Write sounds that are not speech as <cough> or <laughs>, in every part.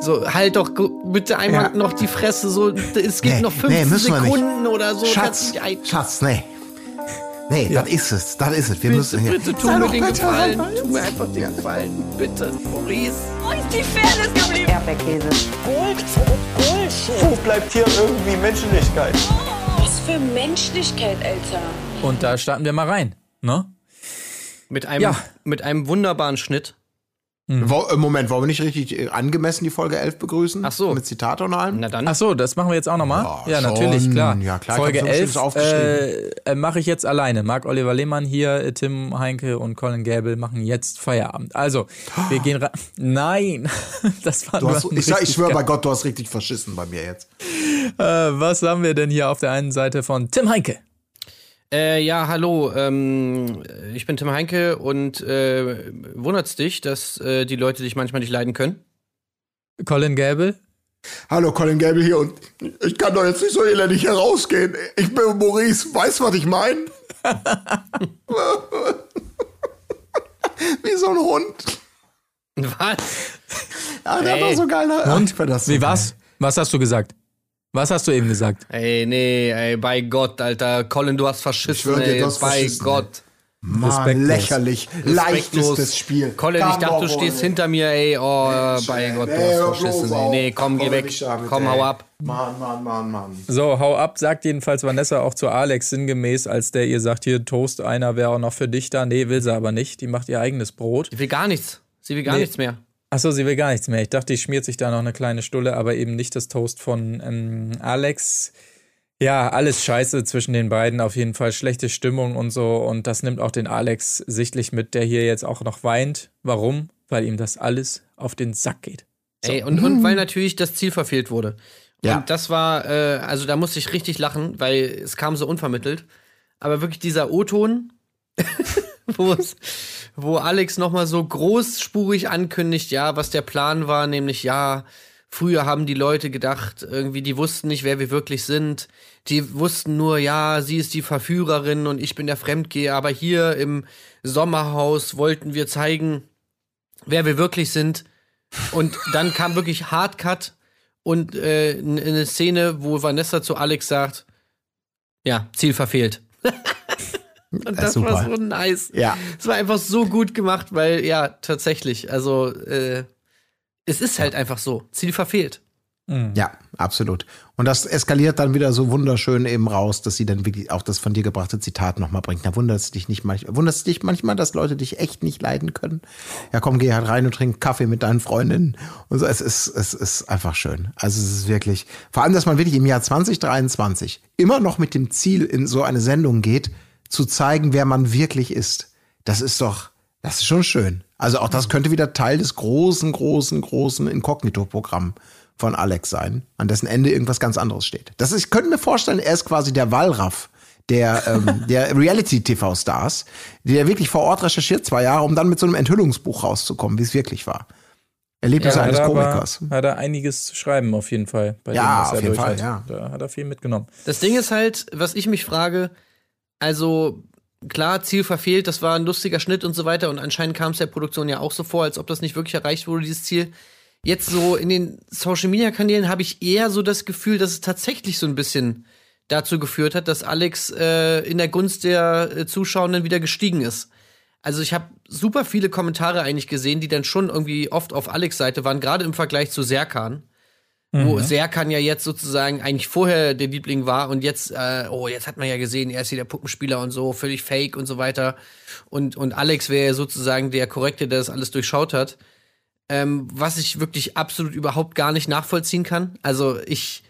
So, halt doch bitte einmal ja. noch die Fresse, so, es gibt nee, noch 15 nee, Sekunden oder so. Schatz, Schatz, nee. Nee, ja. das ist es, das ist es. Wir bitte, müssen hier. Bitte, tu mir den Gefallen, tu mir einfach den Gefallen, bitte, Maurice. Wo ist die Fairness geblieben? Erdbeerkäse. Gold, Bullshit. Wo bleibt hier irgendwie Menschlichkeit? Was für Menschlichkeit, Alter. Und da starten wir mal rein, ne? Mit einem, ja. mit einem wunderbaren Schnitt. Mhm. Äh, Moment, wollen wir nicht richtig äh, angemessen die Folge 11 begrüßen? Ach so. Mit Zitat und allem? Na dann. Ach so, das machen wir jetzt auch nochmal? Ja, ja natürlich, klar. Ja, klar Folge 11 äh, äh, mache ich jetzt alleine. Marc Oliver Lehmann hier, Tim Heinke und Colin Gable machen jetzt Feierabend. Also, wir gehen rein. Nein, <laughs> das war du hast, Ich, ich schwöre bei Gott, du hast richtig verschissen bei mir jetzt. Äh, was haben wir denn hier auf der einen Seite von Tim Heinke? Äh, ja, hallo. Ähm, ich bin Tim Heinke und äh, wundert's dich, dass äh, die Leute dich manchmal nicht leiden können? Colin Gable? Hallo, Colin Gable hier und ich kann doch jetzt nicht so elendig herausgehen. Ich bin Maurice, weißt du, was ich meine? <laughs> Wie so ein Hund. Was? Ja, der Ey. war so geil. Hund? Wie was? Was hast du gesagt? Was hast du eben gesagt? Ey, nee, ey, bei Gott, Alter. Colin, du hast verschissen, dir, ey, bei Gott. Mann, lächerlich. Leichtestes Spiel. Colin, ich dachte, du stehst hinter mir, ey. Oh, Mensch, bei Gott, du nee, hast verschissen, ey. Nee, komm, geh weg. Komm, hau ab. Mann, Mann, Mann, Mann. So, hau ab, sagt jedenfalls Vanessa auch zu Alex sinngemäß, als der ihr sagt, hier Toast, einer wäre auch noch für dich da. Nee, will sie aber nicht. Die macht ihr eigenes Brot. Sie will gar nichts. Sie will gar nee. nichts mehr. Achso, sie will gar nichts mehr. Ich dachte, ich schmiert sich da noch eine kleine Stulle, aber eben nicht das Toast von ähm, Alex. Ja, alles scheiße zwischen den beiden, auf jeden Fall schlechte Stimmung und so. Und das nimmt auch den Alex sichtlich mit, der hier jetzt auch noch weint. Warum? Weil ihm das alles auf den Sack geht. So. Ey, und, und weil natürlich das Ziel verfehlt wurde. Ja. Und das war, äh, also da musste ich richtig lachen, weil es kam so unvermittelt. Aber wirklich dieser O-Ton, <laughs> <laughs> wo Alex nochmal so großspurig ankündigt, ja, was der Plan war, nämlich ja, früher haben die Leute gedacht, irgendwie, die wussten nicht, wer wir wirklich sind. Die wussten nur, ja, sie ist die Verführerin und ich bin der Fremdgeher, aber hier im Sommerhaus wollten wir zeigen, wer wir wirklich sind. Und dann kam wirklich Hardcut und äh, eine Szene, wo Vanessa zu Alex sagt, ja, Ziel verfehlt. <laughs> Und das, das war so nice. Ja. Es war einfach so gut gemacht, weil ja, tatsächlich, also äh, es ist halt einfach so. Ziel verfehlt. Mhm. Ja, absolut. Und das eskaliert dann wieder so wunderschön eben raus, dass sie dann wirklich auch das von dir gebrachte Zitat nochmal bringt. Da wundert es dich nicht manchmal, wundert es dich manchmal, dass Leute dich echt nicht leiden können. Ja, komm, geh halt rein und trink Kaffee mit deinen Freundinnen. Und so, es ist, es ist einfach schön. Also es ist wirklich, vor allem, dass man wirklich im Jahr 2023 immer noch mit dem Ziel in so eine Sendung geht, zu zeigen, wer man wirklich ist. Das ist doch, das ist schon schön. Also auch das könnte wieder Teil des großen, großen, großen Inkognito-Programms von Alex sein, an dessen Ende irgendwas ganz anderes steht. Das ist, ich könnte mir vorstellen, er ist quasi der Wallraff der, ähm, <laughs> der Reality-TV-Stars, der wirklich vor Ort recherchiert zwei Jahre, um dann mit so einem Enthüllungsbuch rauszukommen, wie es wirklich war. Erlebnis ja, eines Komikers. Hat er einiges zu schreiben, auf jeden Fall. ja, dem, auf jeden Fall, hat. ja. Da hat er viel mitgenommen. Das Ding ist halt, was ich mich frage, also klar, Ziel verfehlt, das war ein lustiger Schnitt und so weiter. Und anscheinend kam es der Produktion ja auch so vor, als ob das nicht wirklich erreicht wurde, dieses Ziel. Jetzt so in den Social Media Kanälen habe ich eher so das Gefühl, dass es tatsächlich so ein bisschen dazu geführt hat, dass Alex äh, in der Gunst der äh, Zuschauenden wieder gestiegen ist. Also ich habe super viele Kommentare eigentlich gesehen, die dann schon irgendwie oft auf Alex Seite waren, gerade im Vergleich zu Serkan. Mhm. Wo Serkan ja jetzt sozusagen eigentlich vorher der Liebling war und jetzt, äh, oh, jetzt hat man ja gesehen, er ist hier der Puppenspieler und so, völlig fake und so weiter. Und, und Alex wäre ja sozusagen der Korrekte, der das alles durchschaut hat. Ähm, was ich wirklich absolut überhaupt gar nicht nachvollziehen kann. Also ich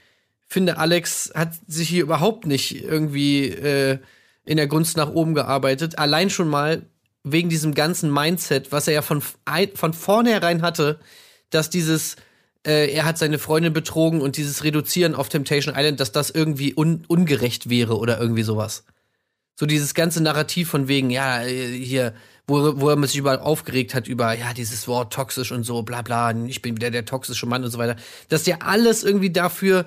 finde, Alex hat sich hier überhaupt nicht irgendwie äh, in der Gunst nach oben gearbeitet. Allein schon mal wegen diesem ganzen Mindset, was er ja von, von vornherein hatte, dass dieses äh, er hat seine Freundin betrogen und dieses Reduzieren auf Temptation Island, dass das irgendwie un ungerecht wäre oder irgendwie sowas. So dieses ganze Narrativ von wegen, ja, äh, hier, wo, wo er sich überall aufgeregt hat über, ja, dieses Wort toxisch und so, bla bla, ich bin wieder der toxische Mann und so weiter. Dass der alles irgendwie dafür,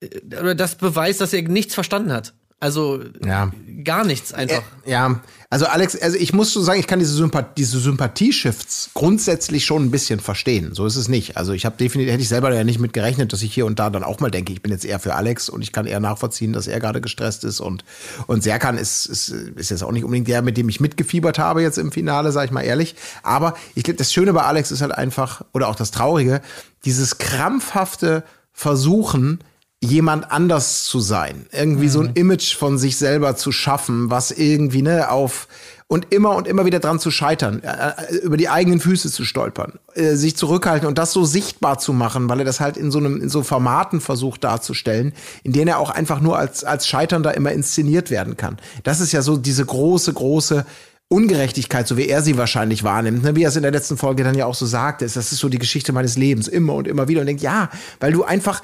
äh, oder das beweist, dass er nichts verstanden hat. Also Ja. gar nichts einfach. Ja, also Alex, also ich muss so sagen, ich kann diese, Sympath diese Sympathie-Shifts grundsätzlich schon ein bisschen verstehen. So ist es nicht. Also ich habe definitiv, hätte ich selber ja nicht mit gerechnet, dass ich hier und da dann auch mal denke, ich bin jetzt eher für Alex und ich kann eher nachvollziehen, dass er gerade gestresst ist und, und Serkan ist, ist, ist jetzt auch nicht unbedingt der, mit dem ich mitgefiebert habe jetzt im Finale, sag ich mal ehrlich. Aber ich glaube, das Schöne bei Alex ist halt einfach, oder auch das Traurige, dieses krampfhafte Versuchen, jemand anders zu sein. Irgendwie so ein Image von sich selber zu schaffen, was irgendwie, ne, auf und immer und immer wieder dran zu scheitern, äh, über die eigenen Füße zu stolpern, äh, sich zurückhalten und das so sichtbar zu machen, weil er das halt in so einem in so Formaten versucht darzustellen, in denen er auch einfach nur als als Scheiternder immer inszeniert werden kann. Das ist ja so diese große große Ungerechtigkeit, so wie er sie wahrscheinlich wahrnimmt, ne? wie er es in der letzten Folge dann ja auch so sagte, ist, das ist so die Geschichte meines Lebens, immer und immer wieder und denkt, ja, weil du einfach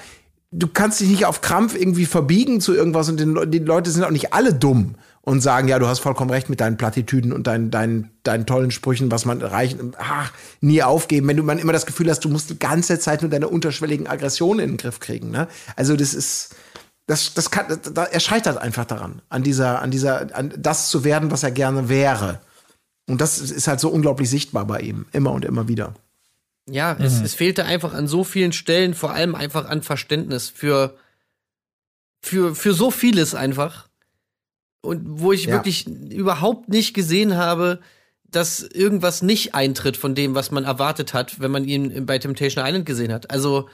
du kannst dich nicht auf Krampf irgendwie verbiegen zu irgendwas und den, die Leute sind auch nicht alle dumm und sagen, ja, du hast vollkommen recht mit deinen Plattitüden und deinen, deinen, deinen tollen Sprüchen, was man erreichen, ach, nie aufgeben, wenn du man immer das Gefühl hast, du musst die ganze Zeit nur deine unterschwelligen Aggressionen in den Griff kriegen, ne? Also das ist, das, das kann, da, er scheitert einfach daran, an dieser, an dieser, an das zu werden, was er gerne wäre. Und das ist halt so unglaublich sichtbar bei ihm, immer und immer wieder. Ja, es, es fehlte einfach an so vielen Stellen, vor allem einfach an Verständnis für, für, für so vieles einfach. Und wo ich Ja. wirklich überhaupt nicht gesehen habe, dass irgendwas nicht eintritt von dem, was man erwartet hat, wenn man ihn bei Temptation Island gesehen hat. Also,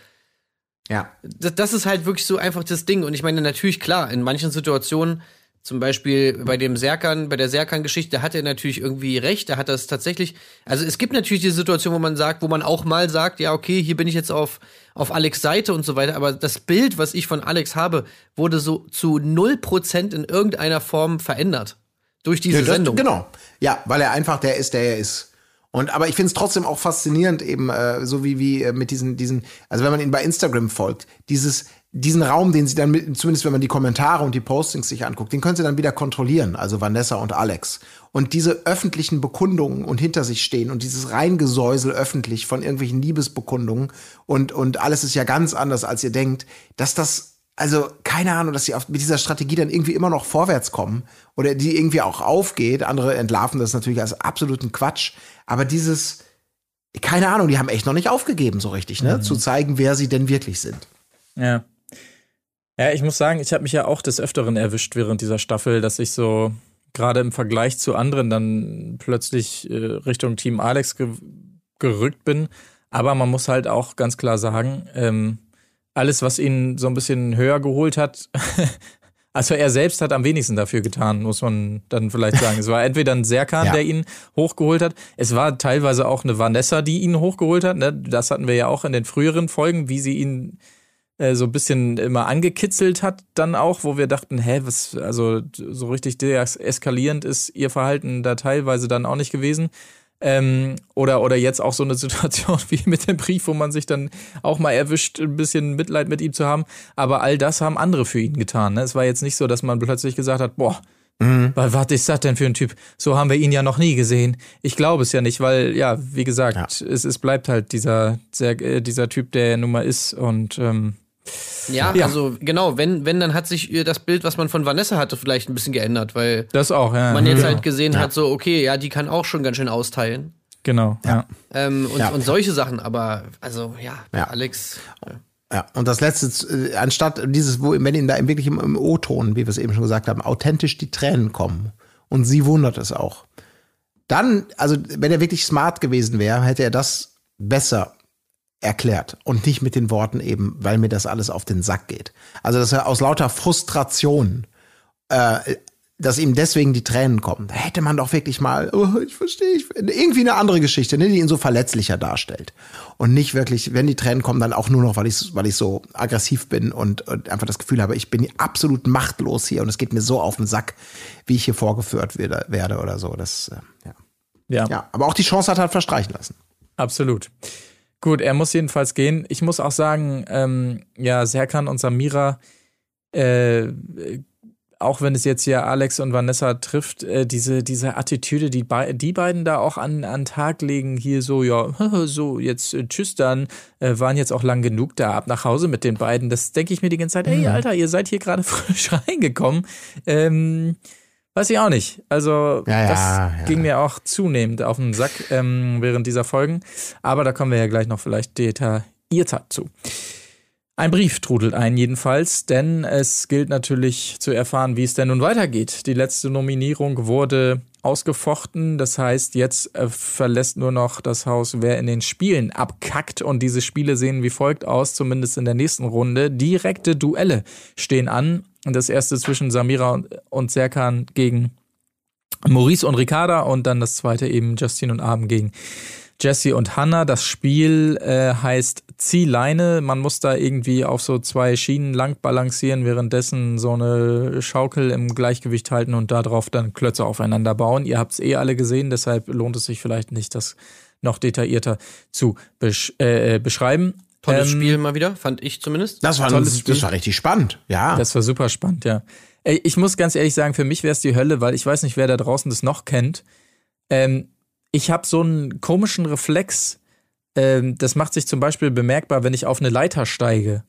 Ja. das, das ist halt wirklich so einfach das Ding. Und ich meine, natürlich, klar, in manchen Situationen, zum Beispiel bei dem Serkan, bei der Serkan-Geschichte, hat er natürlich irgendwie recht. Da hat das tatsächlich. Also es gibt natürlich die Situation, wo man sagt, wo man auch mal sagt, ja, okay, hier bin ich jetzt auf, auf Alex Seite und so weiter. Aber das Bild, was ich von Alex habe, wurde so zu 0% in irgendeiner Form verändert. Durch diese Ja, das, Sendung. Genau. Ja, weil er einfach der ist, der er ist. Und aber ich finde es trotzdem auch faszinierend, eben äh, so wie, wie äh, mit diesen, diesen, also wenn man ihn bei Instagram folgt, dieses, diesen Raum, den sie dann mit, zumindest wenn man die Kommentare und die Postings sich anguckt, den können sie dann wieder kontrollieren, also Vanessa und Alex. Und diese öffentlichen Bekundungen und hinter sich stehen und dieses Reingesäusel öffentlich von irgendwelchen Liebesbekundungen und, und alles ist ja ganz anders, als ihr denkt, dass das also keine Ahnung, dass sie auf, mit dieser Strategie dann irgendwie immer noch vorwärts kommen oder die irgendwie auch aufgeht. Andere entlarven das natürlich als absoluten Quatsch. Aber dieses, keine Ahnung, die haben echt noch nicht aufgegeben so richtig, ne? Zu zeigen, wer sie denn wirklich sind. Ja. Ja, ich muss sagen, ich habe mich ja auch des Öfteren erwischt während dieser Staffel, dass ich so gerade im Vergleich zu anderen dann plötzlich äh, Richtung Team Alex ge gerückt bin. Aber man muss halt auch ganz klar sagen, ähm, alles, was ihn so ein bisschen höher geholt hat, <laughs> also er selbst hat am wenigsten dafür getan, muss man dann vielleicht sagen. Es war entweder ein Serkan, Ja. der ihn hochgeholt hat. Es war teilweise auch eine Vanessa, die ihn hochgeholt hat. Ne? Das hatten wir ja auch in den früheren Folgen, wie sie ihn äh, so ein bisschen immer angekitzelt hat, dann auch, wo wir dachten, hä, was, also so richtig eskalierend ist ihr Verhalten da teilweise dann auch nicht gewesen. Ähm, oder, oder jetzt auch so eine <laughs> Situation wie mit dem Brief, wo man sich dann auch mal erwischt, ein bisschen Mitleid mit ihm zu haben. Aber all das haben andere für ihn getan. Ne? Es war jetzt nicht so, dass man plötzlich gesagt hat, boah, weil was ist das denn für ein Typ? So haben wir ihn ja noch nie gesehen. Ich glaube es ja nicht, weil, ja, wie gesagt, es, es bleibt halt dieser, sehr, äh, dieser Typ, der er nun mal ist. Und ähm, Ja, Ja. also genau, wenn, wenn, dann hat sich äh, das Bild, was man von Vanessa hatte, vielleicht ein bisschen geändert, weil das auch, ja. man jetzt ja. halt gesehen hat, so, okay, ja, die kann auch schon ganz schön austeilen. Genau, ja. Ähm, und, Ja. und solche Sachen, aber also ja, Ja. Alex. Ja, und das letzte, äh, anstatt dieses, wo, wenn ihnen da im- wirklich im, im O-Ton, wie wir es eben schon gesagt haben, authentisch die Tränen kommen. Und sie wundert es auch. Dann, also, wenn er wirklich smart gewesen wäre, hätte er das besser erklärt und nicht mit den Worten eben, weil mir das alles auf den Sack geht. Also, dass er aus lauter Frustration, äh, dass ihm deswegen die Tränen kommen. Da hätte man doch wirklich mal, oh, ich verstehe, ich, irgendwie eine andere Geschichte, ne, die ihn so verletzlicher darstellt. Und nicht wirklich, wenn die Tränen kommen, dann auch nur noch, weil ich, weil ich so aggressiv bin und, und einfach das Gefühl habe, ich bin absolut machtlos hier und es geht mir so auf den Sack, wie ich hier vorgeführt werde, werde oder so. Das, äh, ja. ja. ja, aber auch die Chance hat er halt verstreichen lassen. Absolut. Gut, er muss jedenfalls gehen. Ich muss auch sagen, ähm, ja, Serkan und Samira, äh, auch wenn es jetzt hier Alex und Vanessa trifft, äh, diese, diese Attitüde, die bei, die beiden da auch an, an Tag legen, hier so, ja, <laughs> so, jetzt äh, tschüss dann, äh, waren jetzt auch lang genug da, ab nach Hause mit den beiden. Das denke ich mir die ganze Zeit, ey, Alter, ihr seid hier gerade <laughs> frisch reingekommen. Ähm, weiß ich auch nicht. Also, Ja, ja, das ja. ging mir auch zunehmend auf den Sack ähm, während dieser Folgen. Aber da kommen wir ja gleich noch vielleicht detaillierter zu. Ein Brief trudelt ein jedenfalls, denn es gilt natürlich zu erfahren, wie es denn nun weitergeht. Die letzte Nominierung wurde ausgefochten, das heißt, jetzt äh, verlässt nur noch das Haus, wer in den Spielen abkackt und diese Spiele sehen wie folgt aus, zumindest in der nächsten Runde. Direkte Duelle stehen an. Das erste zwischen Samira und- und Serkan gegen Maurice und Ricarda und dann das zweite eben Justin und Abend gegen Jesse und Hannah. Das Spiel äh, heißt Ziehleine. Man muss da irgendwie auf so zwei Schienen lang balancieren, währenddessen so eine Schaukel im Gleichgewicht halten und darauf dann Klötze aufeinander bauen. Ihr habt es eh alle gesehen, deshalb lohnt es sich vielleicht nicht, das noch detaillierter zu besch äh, beschreiben. Tolles Ähm, Spiel mal wieder, fand ich zumindest. Das war, Tolles Spiel. das war richtig spannend, ja. Das war super spannend, ja. Ey, ich muss ganz ehrlich sagen, für mich wäre es die Hölle, weil ich weiß nicht, wer da draußen das noch kennt. Ähm, ich habe so einen komischen Reflex. Ähm, das macht sich zum Beispiel bemerkbar, wenn ich auf eine Leiter steige.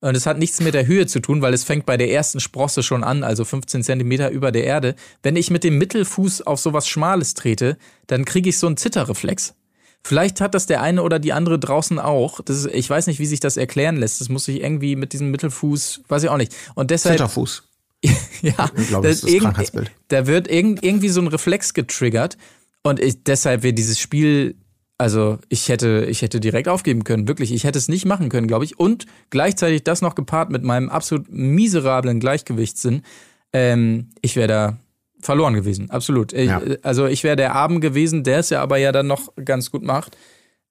Und es hat nichts mit der Höhe zu tun, weil es fängt bei der ersten Sprosse schon an, also 15 Zentimeter über der Erde. Wenn ich mit dem Mittelfuß auf sowas Schmales trete, dann kriege ich so einen Zitterreflex. Vielleicht hat das der eine oder die andere draußen auch. Ist, ich weiß nicht, wie sich das erklären lässt. Das muss sich irgendwie mit diesem Mittelfuß, weiß ich auch nicht. Und deshalb, Zitterfuß. <laughs> ja, Ich glaube, das ist das irgend- Krankheitsbild. Da wird irgend, irgendwie so ein Reflex getriggert und ich, deshalb wird dieses Spiel, also ich hätte, ich hätte direkt aufgeben können, wirklich. Ich hätte es nicht machen können, glaube ich. Und gleichzeitig das noch gepaart mit meinem absolut miserablen Gleichgewichtssinn. Ähm, ich wäre da verloren gewesen, absolut. Ich, Ja. Also ich wäre der Abend gewesen, der es ja aber ja dann noch ganz gut macht.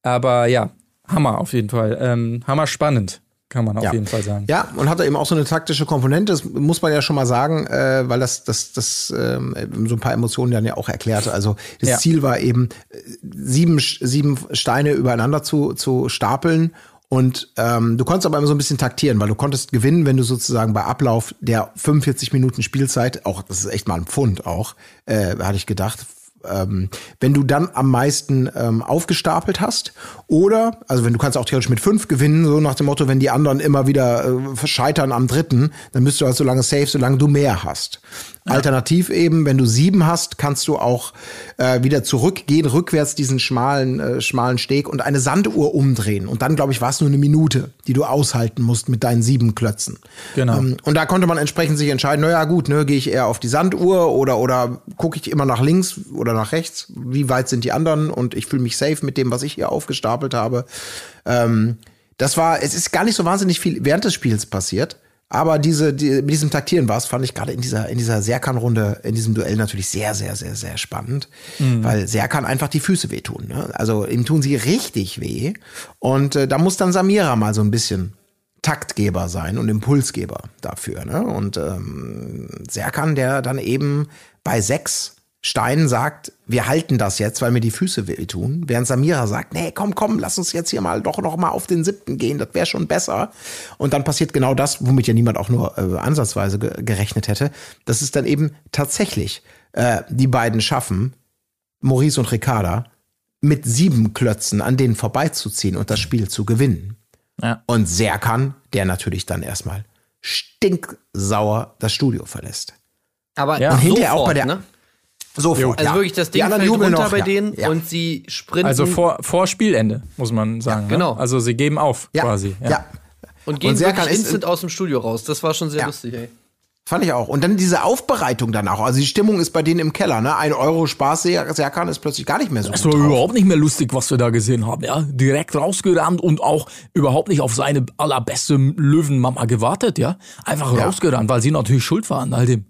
Aber ja, Hammer auf jeden Fall. Ähm, Hammer spannend, kann man auf Ja. jeden Fall sagen. Ja, und hat da eben auch so eine taktische Komponente, das muss man ja schon mal sagen, äh, weil das, das, das ähm, so ein paar Emotionen dann ja auch erklärte. Also das Ja. Ziel war eben, äh, sieben, sieben Steine übereinander zu, zu stapeln. Und ähm, du konntest aber immer so ein bisschen taktieren, weil du konntest gewinnen, wenn du sozusagen bei Ablauf der 45 Minuten Spielzeit, auch das ist echt mal ein Pfund auch, äh, hatte ich gedacht, ähm, wenn du dann am meisten ähm, aufgestapelt hast oder, also wenn du kannst auch theoretisch mit fünf gewinnen, so nach dem Motto, wenn die anderen immer wieder äh, scheitern am dritten, dann bist du halt so lange safe, solange du mehr hast. Alternativ eben, wenn du sieben hast, kannst du auch äh, wieder zurückgehen, rückwärts diesen schmalen, äh, schmalen Steg und eine Sanduhr umdrehen. Und dann, glaube ich, war es nur eine Minute, die du aushalten musst mit deinen sieben Klötzen. Genau. Ähm, und da konnte man entsprechend sich entscheiden, naja gut, ne, gehe ich eher auf die Sanduhr oder, oder gucke ich immer nach links oder nach rechts, wie weit sind die anderen und ich fühle mich safe mit dem, was ich hier aufgestapelt habe. Ähm, das war, es ist gar nicht so wahnsinnig viel während des Spiels passiert. Aber diese, die, mit diesem Taktieren war es, fand ich gerade in dieser, in dieser Serkan-Runde, in diesem Duell natürlich sehr, sehr, sehr, sehr spannend. Weil Serkan einfach die Füße wehtun. Ne? Also ihm tun sie richtig weh. Und äh, da muss dann Samira mal so ein bisschen Taktgeber sein und Impulsgeber dafür. Ne? Und ähm, Serkan, der dann eben bei sechs Steinen sagt, wir halten das jetzt, weil mir die Füße wehtun, während Samira sagt, nee, komm, komm, lass uns jetzt hier mal doch noch mal auf den siebten gehen, das wäre schon besser. Und dann passiert genau das, womit ja niemand auch nur äh, ansatzweise ge gerechnet hätte, dass es dann eben tatsächlich äh, die beiden schaffen, Maurice und Ricarda, mit sieben Klötzen an denen vorbeizuziehen und das Spiel zu gewinnen. Ja. Und Serkan, der natürlich dann erstmal stinksauer das Studio verlässt. Aber Ja. Und hinterher sofort, auch bei der- ne? Sofort. Also ja. wirklich, das Ding fällt runter noch, bei ja. denen Ja. und sie sprinten Also vor, vor Spielende, muss man sagen. genau. Ne? Also sie geben auf ja. quasi. Ja. und gehen und Serkan wirklich instant aus dem Studio raus. Das war schon sehr Ja. lustig, ey. Fand ich auch. Und dann diese Aufbereitung dann auch. Also die Stimmung ist bei denen im Keller, ne? Ein Euro Spaß, Ser- Serkan ist plötzlich gar nicht mehr so. Das gut war drauf. überhaupt nicht mehr lustig, was wir da gesehen haben. Ja, direkt rausgerannt und auch überhaupt nicht auf seine allerbeste Löwenmama gewartet. Ja, einfach Ja. rausgerannt, weil sie natürlich schuld war an all dem.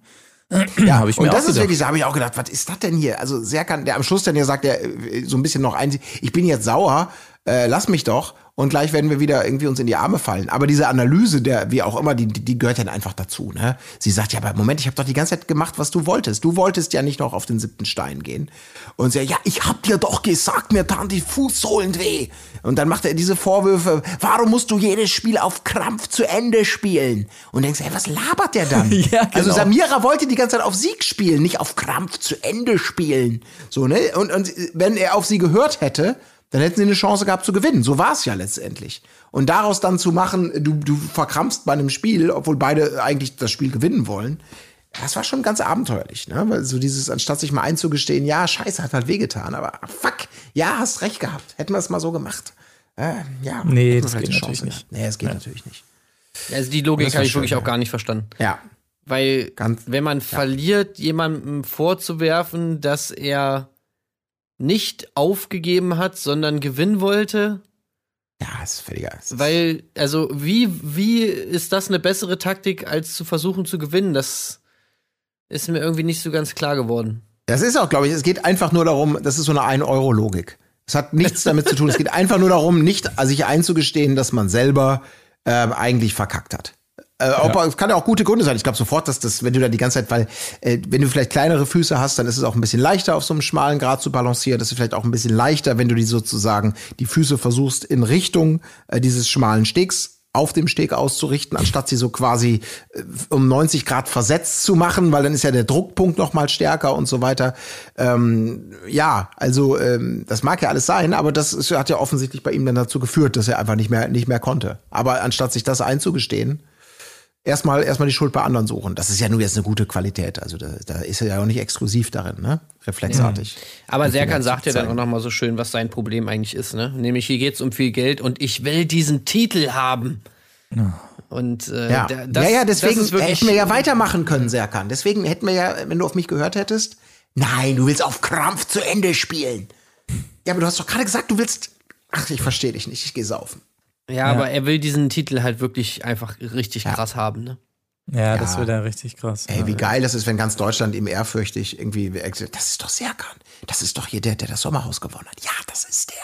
Ja, Hab ich mir und auch das ist gedacht. wirklich, da habe ich auch gedacht, was ist das denn hier? Also Serkan, der am Schluss dann ja sagt, der äh, so ein bisschen noch ein, ich bin jetzt sauer, äh, lass mich doch. Und gleich werden wir wieder irgendwie uns in die Arme fallen. Aber diese Analyse, der, wie auch immer, die, die gehört ja einfach dazu. Ne? Sie sagt, ja, aber Moment, ich habe doch die ganze Zeit gemacht, was du wolltest. Du wolltest ja nicht noch auf den siebten Stein gehen. Und sie, ja, ich hab dir doch gesagt, mir taten die Fußsohlen weh. Und dann macht er diese Vorwürfe, warum musst du jedes Spiel auf Krampf zu Ende spielen? Und denkst, hey, was labert der dann? <laughs> Ja, Also genau. Samira wollte die ganze Zeit auf Sieg spielen, nicht auf Krampf zu Ende spielen. So, ne? Und, und wenn er auf sie gehört hätte, dann hätten sie eine Chance gehabt zu gewinnen. So war es ja letztendlich. Und daraus dann zu machen, du, du verkrampfst bei einem Spiel, obwohl beide eigentlich das Spiel gewinnen wollen, das war schon ganz abenteuerlich, ne? Weil so dieses, anstatt sich mal einzugestehen, ja, scheiße, hat halt wehgetan, aber fuck, ja, hast recht gehabt. Hätten wir es mal so gemacht. Äh, ja, Nee, das geht natürlich Chance nicht. gehabt. Nee, es geht natürlich nicht. Also die Logik habe ich schön, wirklich ja. auch gar nicht verstanden. Ja. Weil, Ganz- wenn man verliert, jemandem vorzuwerfen, dass er nicht aufgegeben hat, sondern gewinnen wollte, Ja, ist völliger. weil, also, wie, wie ist das eine bessere Taktik, als zu versuchen zu gewinnen? Das ist mir irgendwie nicht so ganz klar geworden. Das ist auch, glaube ich, es geht einfach nur darum, das ist so eine 1-Euro-Logik. Es hat nichts <laughs> damit zu tun. Es geht einfach nur darum, nicht sich einzugestehen, dass man selber ähm, eigentlich verkackt hat. Äh, ob, Es kann ja auch gute Gründe sein. Ich glaube sofort, dass das, wenn du da die ganze Zeit, weil äh, wenn du vielleicht kleinere Füße hast, dann ist es auch ein bisschen leichter, auf so einem schmalen Grat zu balancieren. Das ist vielleicht auch ein bisschen leichter, wenn du die sozusagen die Füße versuchst in Richtung äh, dieses schmalen Stegs auf dem Steg auszurichten, anstatt sie so quasi äh, um 90 Grad versetzt zu machen, weil dann ist ja der Druckpunkt noch mal stärker und so weiter. Ähm, ja, also ähm, das mag ja alles sein, aber das ist, hat ja offensichtlich bei ihm dann dazu geführt, dass er einfach nicht mehr nicht mehr konnte. Aber anstatt sich das einzugestehen, erstmal erstmal die Schuld bei anderen suchen. Das ist ja nur jetzt eine gute Qualität. Also da, da ist er ja auch nicht exklusiv darin, ne? Reflexartig. Aber Die Serkan Finger sagt ja dann auch zeigen. noch mal so schön, was sein Problem eigentlich ist, ne? Nämlich hier geht's um viel Geld und ich will diesen Titel haben. Und äh, Ja. da- das, ja, ja, deswegen das ist wirklich, hätten wir ja weitermachen können, Serkan. Deswegen hätten wir ja, wenn du auf mich gehört hättest, nein, du willst auf Krampf zu Ende spielen. Ja, aber du hast doch gerade gesagt, du willst. Ach, ich verstehe dich nicht. Ich gehe saufen. Ja, aber er will diesen Titel halt wirklich einfach richtig krass haben, ne? Ja, das Ja. wird ja richtig krass. Ey, wie geil das ist, wenn ganz Deutschland ihm ehrfürchtig irgendwie. Das ist doch Serkan. Das ist doch hier der, der das Sommerhaus gewonnen hat. Ja, das ist der.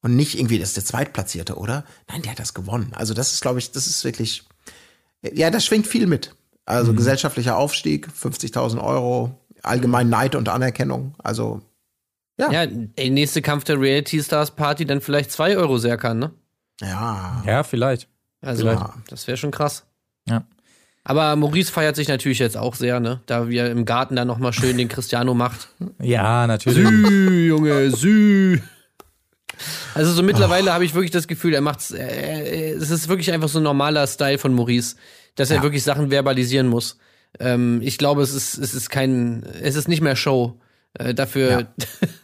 Und nicht irgendwie, das ist der Zweitplatzierte, oder? Nein, der hat das gewonnen. Also, das ist, glaube ich, das ist wirklich. Ja, das schwingt viel mit. Also, Mhm. gesellschaftlicher Aufstieg, 50.000 Euro, allgemein Neid und Anerkennung. Also, Ja. Ja, ey, nächste Kampf der Reality Stars Party dann vielleicht 2 Euro Serkan, ne? Ja. Ja, vielleicht. Also, Vielleicht. das wäre schon krass. Ja. Aber Maurice feiert sich natürlich jetzt auch sehr, ne? Da wir im Garten dann nochmal schön den Cristiano macht. Ja, natürlich. Sü, Junge, Sü. Also so mittlerweile habe ich wirklich das Gefühl, er macht's. Er, er, es ist wirklich einfach so ein normaler Style von Maurice, dass er wirklich Sachen verbalisieren muss. Ähm, ich glaube, es ist, es ist kein, es ist nicht mehr Show. Äh, dafür <laughs>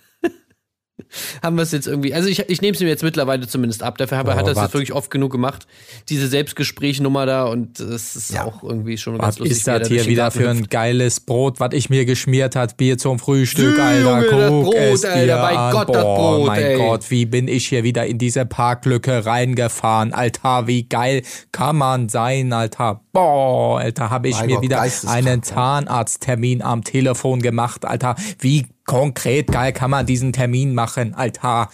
<laughs> haben wir es jetzt irgendwie. Also ich, ich nehme es ihm jetzt mittlerweile zumindest ab. Dafür habe, Oh, hat er es wirklich oft genug gemacht. Diese Selbstgesprächnummer da und das ist Ja. auch irgendwie schon Was ganz lustig. ist wie er das hier wieder für ein geiles Brot, was ich mir geschmiert hat? Bier zum Frühstück, Sü, Alter. Junge, Guck Brot, es Alter, dir bei an. Gott, Boah, Brot, mein ey. Gott, wie bin ich hier wieder in diese Parklücke reingefahren, Alter. Wie geil kann man sein, Alter. Boah, Alter, habe ich Mein mir Gott, wieder einen. Zahnarzttermin am Telefon gemacht, Alter. Wie konkret geil kann man diesen Termin machen, Alter.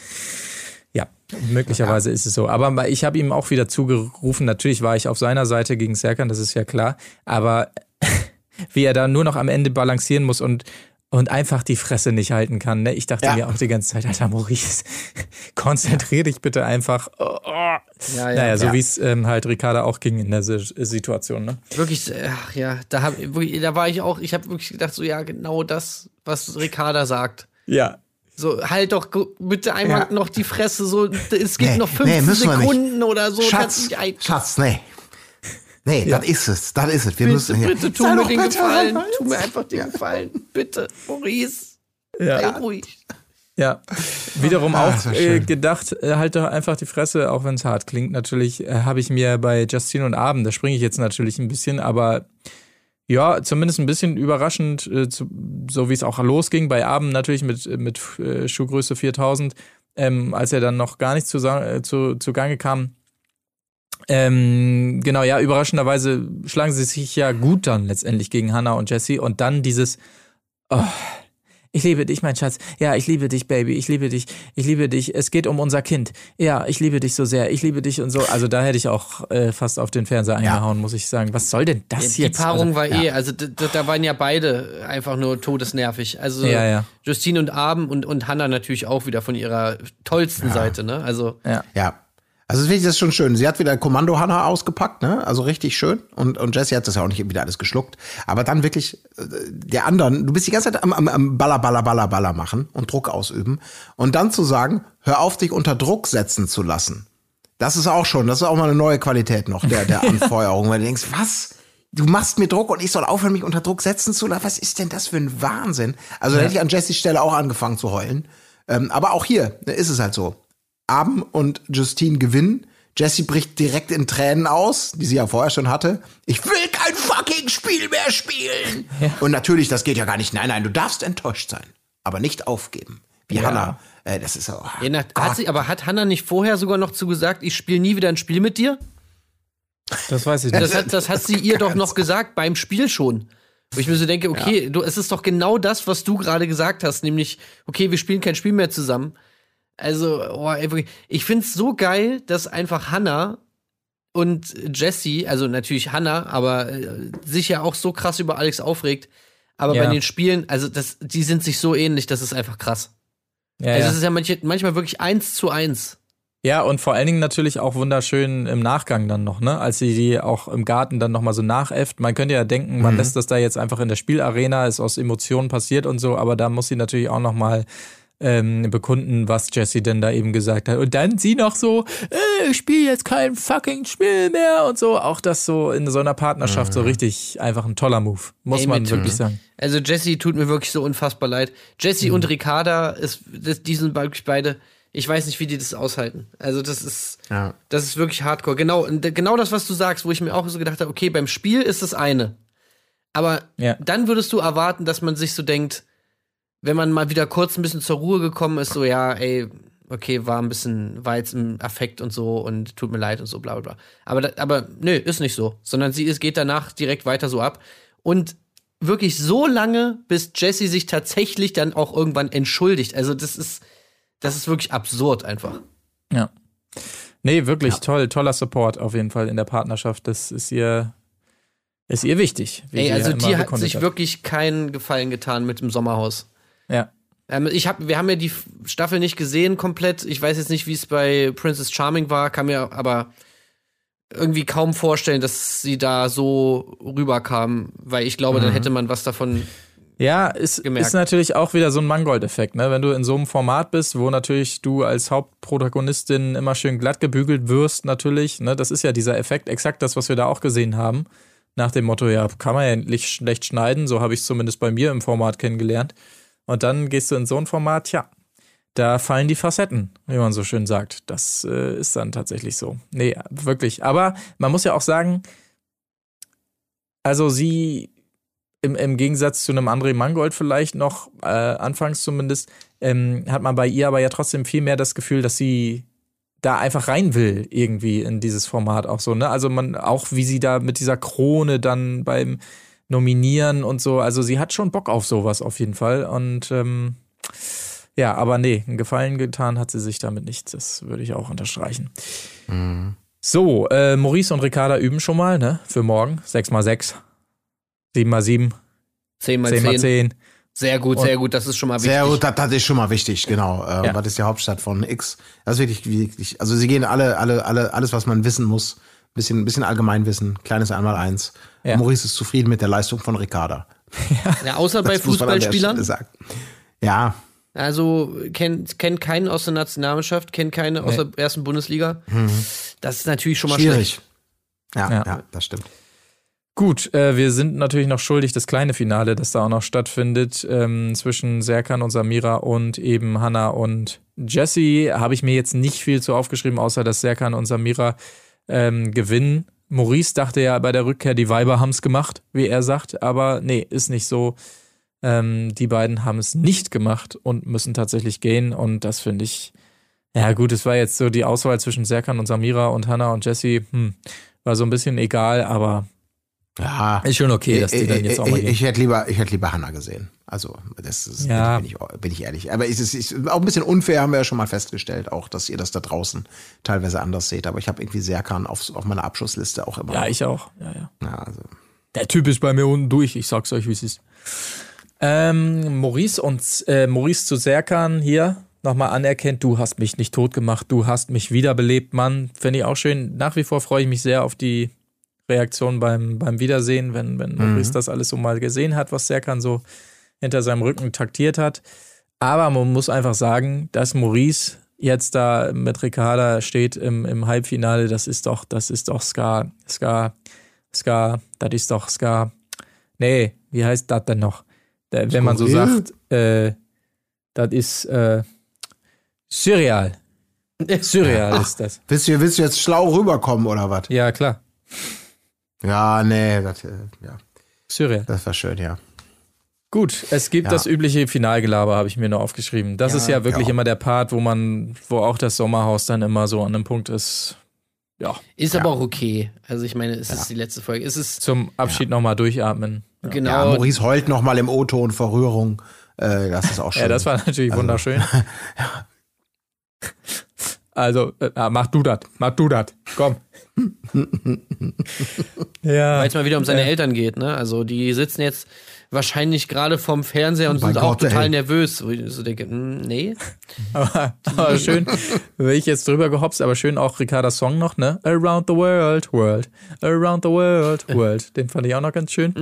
Ja, möglicherweise ist es so. Aber ich habe ihm auch wieder zugerufen, natürlich war ich auf seiner Seite gegen Serkan, das ist ja klar. Aber <laughs> wie er da nur noch am Ende balancieren muss und, und einfach die Fresse nicht halten kann. Ne? Ich dachte Ja. mir auch die ganze Zeit, Alter Maurice, <laughs> konzentrier dich bitte einfach. Oh, oh. Ja, ja. naja, so ja. wie es ähm, halt Ricarda auch ging in der Si- Situation. Ne? Wirklich, ach ja, da, hab, da war ich auch, ich habe wirklich gedacht, so ja, genau das, was Ricarda sagt. Ja. So, halt doch bitte einmal Ja. noch die Fresse, so, es gibt Nee, noch nee, 15 müssen wir nicht. Sekunden oder so. Schatz, Schatz, nee. Nee, das ist es. Das ist es. Wir bitte, müssen hier. bitte, tu Sei mir den bitte Gefallen, einfach tu mir einfach den Gefallen, bitte, Maurice, sei Ja. ruhig. Ja, wiederum Ah, auch äh, gedacht, äh, halt doch einfach die Fresse, auch wenn es hart klingt. Natürlich äh, habe ich mir bei Justin und Abend, da springe ich jetzt natürlich ein bisschen, aber ja, zumindest ein bisschen überraschend, äh, so wie es auch losging, bei Abend natürlich mit, mit äh, Schuhgröße 4000, ähm, als er dann noch gar nicht zu, äh, zu, zu Gange kam. Ähm, genau, ja, überraschenderweise schlagen sie sich ja gut dann letztendlich gegen Hannah und Jesse und dann dieses, oh, Ich liebe dich, mein Schatz. Ja, ich liebe dich, Baby. Ich liebe dich. Ich liebe dich. Es geht um unser Kind. Ja, ich liebe dich so sehr. Ich liebe dich und so. Also da hätte ich auch äh, fast auf den Fernseher eingehauen, muss ich sagen. Was soll denn das Die jetzt? Paarung also, war eh, also d- d- da waren ja beide einfach nur todesnervig. Also Ja, ja. Justine und Abend und, und Hannah natürlich auch wieder von ihrer tollsten Seite, ne? Also ja. Ja. Also das finde ich das ist schon schön. Sie hat wieder Kommando Hannah ausgepackt, ne? Also richtig schön. Und, und Jesse hat das ja auch nicht wieder alles geschluckt. Aber dann wirklich äh, der anderen, du bist die ganze Zeit am, am, am Baller, Baller, Baller, Baller machen und Druck ausüben. Und dann zu sagen, hör auf, dich unter Druck setzen zu lassen. Das ist auch schon, das ist auch mal eine neue Qualität noch der, der <laughs> Anfeuerung, weil du denkst, was? Du machst mir Druck und ich soll aufhören, mich unter Druck setzen zu lassen? Was ist denn das für ein Wahnsinn? Also da hätte ich an Jessys Stelle auch angefangen zu heulen. Ähm, aber auch hier ne, ist es halt so. Abend und Justine gewinnen. Jessie bricht direkt in Tränen aus, die sie ja vorher schon hatte. Ich will kein fucking Spiel mehr spielen. Und natürlich, das geht ja gar nicht. Nein, nein, du darfst enttäuscht sein, aber nicht aufgeben. Wie Hannah. Äh, das ist so. ja, na, Gott. hat sie, aber hat Hannah nicht vorher sogar noch zu gesagt, ich spiele nie wieder ein Spiel mit dir? Das weiß ich nicht. Das hat, das hat sie ihr doch noch gesagt beim Spiel schon. Wo ich mir so denke, okay, du, es ist doch genau das, was du gerade gesagt hast, nämlich, okay, wir spielen kein Spiel mehr zusammen. Also, oh, ich find's so geil, dass einfach Hannah und Jessie, also natürlich Hannah, aber äh, sich ja auch so krass über Alex aufregt. Aber Ja. bei den Spielen, also das, die sind sich so ähnlich, das ist einfach krass. ja, Also ja. es ist ja manche, manchmal wirklich eins zu eins. ja, und vor allen Dingen natürlich auch wunderschön im Nachgang dann noch, ne? Als sie die auch im Garten dann nochmal so nachäfft. Man könnte ja denken, man lässt das da jetzt einfach in der Spielarena, ist aus Emotionen passiert und so, aber da muss sie natürlich auch nochmal ähm, bekunden, was Jessie denn da eben gesagt hat. Und dann sie noch so, äh, ich spiele jetzt kein fucking Spiel mehr und so. Auch das so in so einer Partnerschaft so richtig einfach ein toller Move. Muss Ey, man mit- wirklich sagen. Also Jesse tut mir wirklich so unfassbar leid. Jesse und Ricarda, ist, das, die sind wirklich beide. Ich weiß nicht, wie die das aushalten. Also das ist, Ja. das ist wirklich Hardcore. Genau, genau das, was du sagst, wo ich mir auch so gedacht habe, okay, beim Spiel ist das eine. Aber Ja. dann würdest du erwarten, dass man sich so denkt, wenn man mal wieder kurz ein bisschen zur Ruhe gekommen ist, so ja, ey, okay, war ein bisschen, war jetzt im Affekt und so und tut mir leid und so, bla bla bla. Aber, aber nö, ist nicht so. Sondern sie ist, geht danach direkt weiter so ab. Und wirklich so lange, bis Jesse sich tatsächlich dann auch irgendwann entschuldigt. Also das ist, das ist wirklich absurd einfach. Ja. Nee, wirklich toll, toller Support auf jeden Fall in der Partnerschaft. Das ist ihr, ist ihr wichtig. Ey, also ja die hat sich wirklich keinen Gefallen getan mit dem Sommerhaus. Ja. Ähm, ich hab, wir haben ja die Staffel nicht gesehen komplett. Ich weiß jetzt nicht, wie es bei Princess Charming war, kann mir aber irgendwie kaum vorstellen, dass sie da so rüberkam, weil ich glaube, dann hätte man was davon. Ja, Gemerkt. ist natürlich auch wieder so ein Mangold-Effekt, ne? Wenn du in so einem Format bist, wo natürlich du als Hauptprotagonistin immer schön glatt gebügelt wirst, natürlich, ne? Das ist ja dieser Effekt, exakt das, was wir da auch gesehen haben. Nach dem Motto, ja, kann man ja nicht schlecht schneiden, so habe ich es zumindest bei mir im Format kennengelernt. Und dann gehst du in so ein Format, ja, da fallen die Facetten, wie man so schön sagt. Das äh, ist dann tatsächlich so. Nee, wirklich. Aber man muss ja auch sagen, also sie im, im Gegensatz zu einem André Mangold vielleicht noch, äh, anfangs zumindest, ähm, hat man bei ihr aber ja trotzdem viel mehr das Gefühl, dass sie da einfach rein will, irgendwie in dieses Format auch so, ne? Also man, auch wie sie da mit dieser Krone dann beim Nominieren und so, also sie hat schon Bock auf sowas auf jeden Fall. Und ähm, ja, aber nee, einen Gefallen getan hat sie sich damit nicht. Das würde ich auch unterstreichen. So, äh, Maurice und Ricarda üben schon mal, ne? Für morgen. 6x6. 7x7. 10 mal 10. 10x10. Sehr gut, sehr gut, das ist schon mal wichtig. Sehr gut, das, das ist schon mal wichtig, genau. Äh, Ja. Was ist die Hauptstadt von X? Das ist wirklich, wirklich, also sie gehen alle, alle, alle, alles, was man wissen muss, bisschen, bisschen Allgemeinwissen, kleines Einmal-Eins. Ja. Maurice ist zufrieden mit der Leistung von Ricarda. Ja, außer bei Das Fußballspielern. Ja, Also kennt, kennt keinen aus der Nationalmannschaft, kennt keine aus der ersten Bundesliga. Das ist natürlich schon mal schwierig. schlecht. Ja, Ja. ja, das stimmt. Gut, äh, wir sind natürlich noch schuldig, das kleine Finale, das da auch noch stattfindet, ähm, zwischen Serkan und Samira und eben Hannah und Jessie. Habe ich mir jetzt nicht viel zu aufgeschrieben, außer dass Serkan und Samira ähm, gewinnen. Maurice dachte ja bei der Rückkehr, die Weiber haben es gemacht, wie er sagt, aber nee, ist nicht so. Ähm, die beiden haben es nicht gemacht und müssen tatsächlich gehen und das finde ich, ja gut, es war jetzt so die Auswahl zwischen Serkan und Samira und Hannah und Jessie, hm, war so ein bisschen egal, aber Ja. Ist schon okay, dass die dann jetzt auch mal ich, gehen. ich hätte lieber, ich hätte lieber Hannah gesehen. Also, das ist, Ja. bin, ich, bin ich ehrlich. Aber es ist, ist auch ein bisschen unfair, haben wir ja schon mal festgestellt, auch, dass ihr das da draußen teilweise anders seht. Aber ich habe irgendwie Serkan auf, auf meiner Abschussliste auch immer. Ja, ich auch. Ja, ja. Ja, also. Der Typ ist bei mir unten durch, ich sag's euch, wie es ist. Ähm, Maurice und äh, Maurice zu Serkan hier nochmal anerkennt, du hast mich nicht tot gemacht, du hast mich wiederbelebt, Mann. Finde ich auch schön. Nach wie vor freue ich mich sehr auf die Reaktion beim, beim Wiedersehen, wenn, wenn Maurice das alles so mal gesehen hat, was Serkan so hinter seinem Rücken taktiert hat. Aber man muss einfach sagen, dass Maurice jetzt da mit Ricarda steht im, im Halbfinale, das ist doch, das ist doch Ska, Ska, Ska, das ist doch Ska. Nee, wie heißt das denn noch? Da, wenn man so sagt, äh, das ist äh, surreal. <laughs> Surreal ist das. Willst du, willst du jetzt schlau rüberkommen oder was? Ja, klar. Ja, nee, das, äh, ja, Surreal. das war schön, ja. Gut, es gibt Ja. das übliche Finalgelaber, habe ich mir nur aufgeschrieben. Das ist ja wirklich Ja. immer der Part, wo man, wo auch das Sommerhaus dann immer so an einem Punkt ist. Ja, Ist aber auch okay. Also ich meine, es ist die letzte Folge. Es ist zum Abschied nochmal durchatmen. Ja. genau. Ja, Maurice heult noch mal im O-Ton vor Rührung. Äh, das ist auch schön. <laughs> Ja, das war natürlich wunderschön. <laughs> Also, äh, ah, mach du das, mach du das, komm. Ja. Weil es mal wieder um seine Äh. Eltern geht, ne? Also die sitzen jetzt wahrscheinlich gerade vorm Fernseher und Mein sind auch Gott, total ey. nervös. Wo ich so denke, hm, nee. <laughs> Aber, aber schön, bin ich jetzt drüber gehopst, aber schön auch Ricardas Song noch, ne? Around the World, World, Around the World, World. Den fand ich auch noch ganz schön.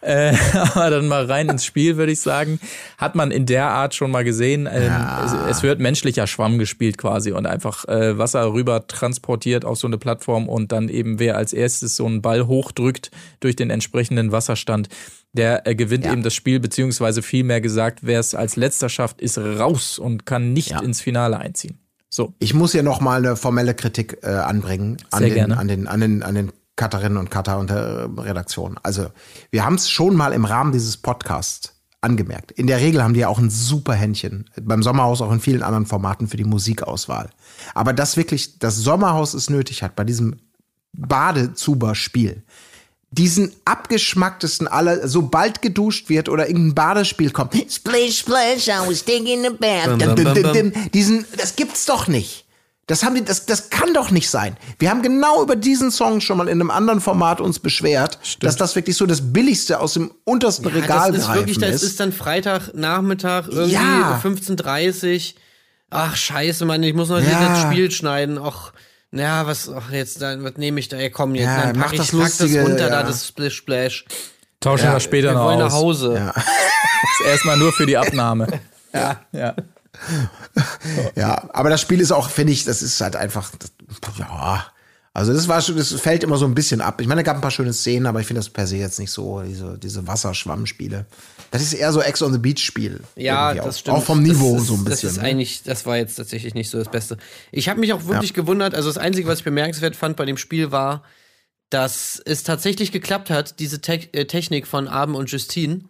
äh, <laughs> aber dann mal rein ins Spiel, würde ich sagen. Hat man in der Art schon mal gesehen. Ähm, es, es wird menschlicher Schwamm gespielt quasi und einfach äh, Wasser rüber transportiert auf so eine Plattform und dann eben wer als erstes so einen Ball hochdrückt durch den entsprechenden Wasserstand, der äh, gewinnt Ja. eben das Spiel, beziehungsweise vielmehr gesagt, wer es als letzter schafft, ist raus und kann nicht Ja. ins Finale einziehen. So. Ich muss hier noch mal eine formelle Kritik äh, anbringen an Sehr den, gerne. an den an den an den Cutterinnen und Cutter und der äh, Redaktion. Also wir haben es schon mal im Rahmen dieses Podcasts angemerkt. In der Regel haben die ja auch ein super Händchen beim Sommerhaus auch in vielen anderen Formaten für die Musikauswahl. Aber das wirklich das Sommerhaus es nötig hat bei diesem Badezuber-Spiel diesen abgeschmacktesten aller, sobald geduscht wird oder irgendein Badespiel kommt, splish, splash, I was taking a bath. Bum, dim, dim. Diesen, das gibt's doch nicht. Das haben die, das, das kann doch nicht sein. Wir haben genau über diesen Song schon mal in einem anderen Format uns beschwert, dass das wirklich so das Billigste aus dem untersten Regal das ist wirklich, das ist. ist dann Freitagnachmittag, irgendwie Ja. 15.30 Ach, scheiße, Mann, ich muss noch Ja. das Spiel schneiden. Ach, na, was, ach, jetzt, dann, was nehme ich da? Ja, komm, jetzt, Ja, dann mach pack ich, das pack das Lustige, runter, da, ja. das Splish Splash. Tauschen wir später Wir noch wollen aus. nach Hause. Ja. <laughs> Ist erstmal nur für die Abnahme. <laughs> ja. ja. Ja, aber das Spiel ist auch, finde ich, das ist halt einfach, das, ja. Also das war schon, das fällt immer so ein bisschen ab. Ich meine, es gab ein paar schöne Szenen, aber ich finde das per se jetzt nicht so, diese, diese Wasserschwammspiele. Das ist eher so Ex on the Beach Spiel. Ja, das auch. stimmt. Auch vom Niveau ist, so ein bisschen. Das ist ne? eigentlich, das war jetzt tatsächlich nicht so das Beste. Ich habe mich auch wirklich gewundert, also das Einzige, was ich bemerkenswert fand bei dem Spiel war, dass es tatsächlich geklappt hat, diese Te äh, Technik von Abend und Justine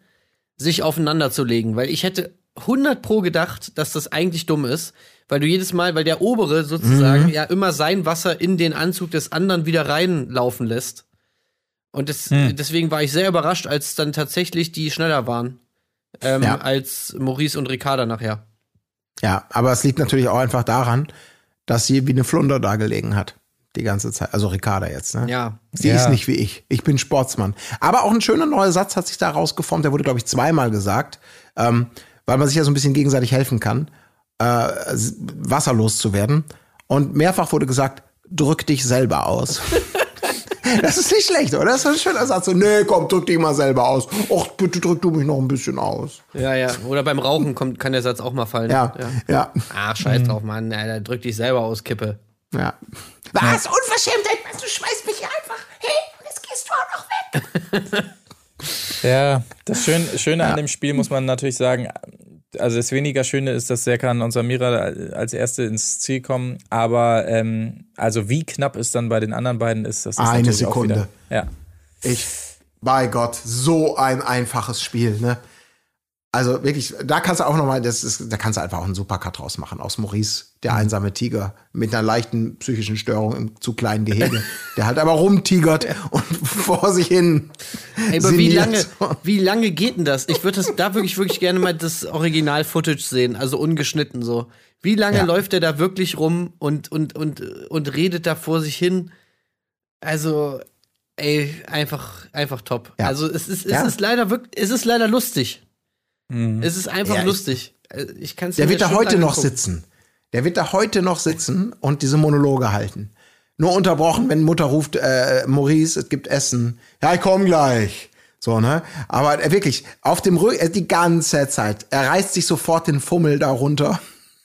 sich aufeinander zu legen, weil ich hätte 100 pro gedacht, dass das eigentlich dumm ist, weil du jedes Mal, weil der obere sozusagen Mhm. ja immer sein Wasser in den Anzug des anderen wieder reinlaufen lässt. Und das, Hm. deswegen war ich sehr überrascht, als dann tatsächlich die schneller waren ähm, Ja. als Maurice und Ricarda nachher. Ja, aber es liegt natürlich auch einfach daran, dass sie wie eine Flunder da gelegen hat. Die ganze Zeit. Also Ricarda jetzt, ne? Ja. Sie Ja. ist nicht wie ich. Ich bin Sportsmann. Aber auch ein schöner neuer Satz hat sich da rausgeformt. Der wurde, glaube ich, zweimal gesagt, ähm, weil man sich ja so ein bisschen gegenseitig helfen kann, äh, wasserlos zu werden. Und mehrfach wurde gesagt, drück dich selber aus. <laughs> das ist nicht schlecht, oder? Das ist ein schöner Satz. So, nee, komm, drück dich mal selber aus. Och, bitte drück du mich noch ein bisschen aus. Ja, ja. Oder beim Rauchen kommt, kann der Satz auch mal fallen. Ja, ja, Ach, scheiß drauf, Mann. Alter, drück dich selber aus, Kippe. ja. Was? Unverschämtheit? Was? Du schmeißt mich hier einfach hin und jetzt gehst du auch noch weg. <laughs> Ja, das Schöne, Schöne an dem Spiel muss man natürlich sagen, also das weniger Schöne ist, dass Serkan und Samira als Erste ins Ziel kommen, aber ähm, also wie knapp es dann bei den anderen beiden ist, das ist Eine Sekunde. wieder. Ja. Ich, bei Gott, so ein einfaches Spiel, ne? Also wirklich, da kannst du auch nochmal, das ist, da kannst du einfach auch einen Supercut draus machen. Aus Maurice, der Mhm. einsame Tiger, mit einer leichten psychischen Störung im zu kleinen Gehege, <laughs> der halt aber rumtigert und vor sich hin. Ey, aber wie lange, wie lange geht denn das? Ich würde das da wirklich, wirklich gerne mal das Original-Footage sehen, also ungeschnitten so. Wie lange Ja. läuft der da wirklich rum und, und, und, und redet da vor sich hin? Also, ey, einfach, einfach top. Ja. Also es ist, es Ja. ist leider wirklich, es ist leider lustig. Es ist einfach Ja, ich- lustig. Äh, Ich kann's Der wird da heute noch angucken. sitzen. Der wird da heute noch sitzen und diese Monologe halten. Nur unterbrochen, wenn Mutter ruft, äh, Maurice, es gibt Essen. Ja, ich komm gleich. So, ne? Aber äh, wirklich, auf dem Rücken, die ganze Zeit. Er reißt sich sofort den Fummel darunter.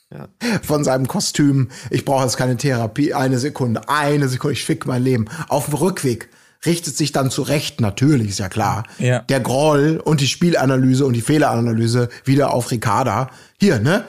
<laughs> Von seinem Kostüm. Ich brauche jetzt keine Therapie. Eine Sekunde, eine Sekunde, ich fick mein Leben. Auf dem Rückweg richtet sich dann zurecht, natürlich, ist ja klar. Ja. Der Groll und die Spielanalyse und die Fehleranalyse wieder auf Ricarda. Hier, ne?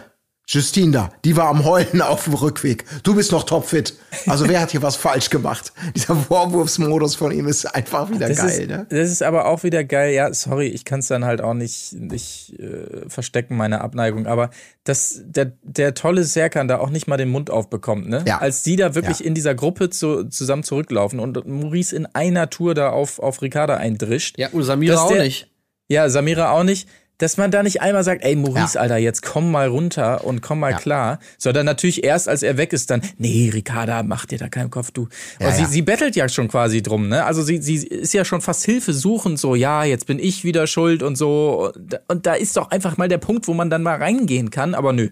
Justine da, die war am Heulen auf dem Rückweg. Du bist noch topfit. Also wer hat hier was falsch gemacht? Dieser Vorwurfsmodus von ihm ist einfach wieder Das geil, ist, ne? das ist aber auch wieder geil. Ja, sorry, ich kann es dann halt auch nicht, nicht äh, verstecken, meine Abneigung. Aber dass der, der tolle Serkan da auch nicht mal den Mund aufbekommt, ne? Ja. Als die da wirklich Ja. in dieser Gruppe zu, zusammen zurücklaufen und Maurice in einer Tour da auf, auf Ricarda eindrischt. Ja, und Samira auch der- nicht. Ja, Samira auch nicht. Dass man da nicht einmal sagt, ey Maurice, Ja. Alter, jetzt komm mal runter und komm mal Ja. klar. Sondern natürlich erst, als er weg ist, dann, nee, Ricarda, mach dir da keinen Kopf, du. Ja, Aber sie, sie bettelt ja schon quasi drum, ne? Also sie, sie ist ja schon fast hilfesuchend, so, ja, jetzt bin ich wieder schuld und so. Und- Und da ist doch einfach mal der Punkt, wo man dann mal reingehen kann. Aber nö,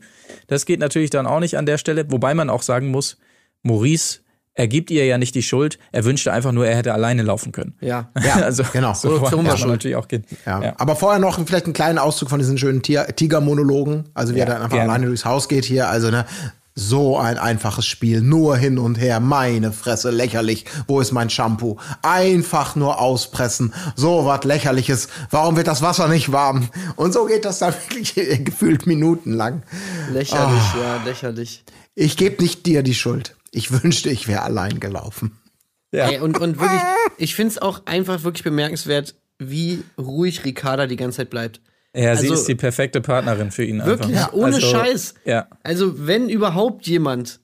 das geht natürlich dann auch nicht an der Stelle. Wobei man auch sagen muss, Maurice, er gibt ihr ja nicht die Schuld. Er wünschte einfach nur, er hätte alleine laufen können. Ja. <laughs> Ja, also, genau. So war kann man schuld. natürlich auch gehen. Ja. Aber vorher noch vielleicht einen kleinen Auszug von diesen schönen Tiger-Monologen. Also wie Ja, er dann einfach gerne. alleine durchs Haus geht hier. Also ne, so ein einfaches Spiel. Nur hin und her. Meine Fresse, lächerlich. Wo ist mein Shampoo? Einfach nur auspressen. So was lächerliches. Warum wird das Wasser nicht warm? Und so geht das dann <laughs> wirklich gefühlt minutenlang. Lächerlich, Ah. ja, lächerlich. Ich gebe nicht dir die Schuld. Ich wünschte, ich wäre allein gelaufen. Ja. Ey, und, und wirklich, ich finde es auch einfach wirklich bemerkenswert, wie ruhig Ricarda die ganze Zeit bleibt. Ja, sie Also- ist die perfekte Partnerin für ihn Wirklich, einfach. ohne Also, Scheiß. Ja. Also, wenn überhaupt jemand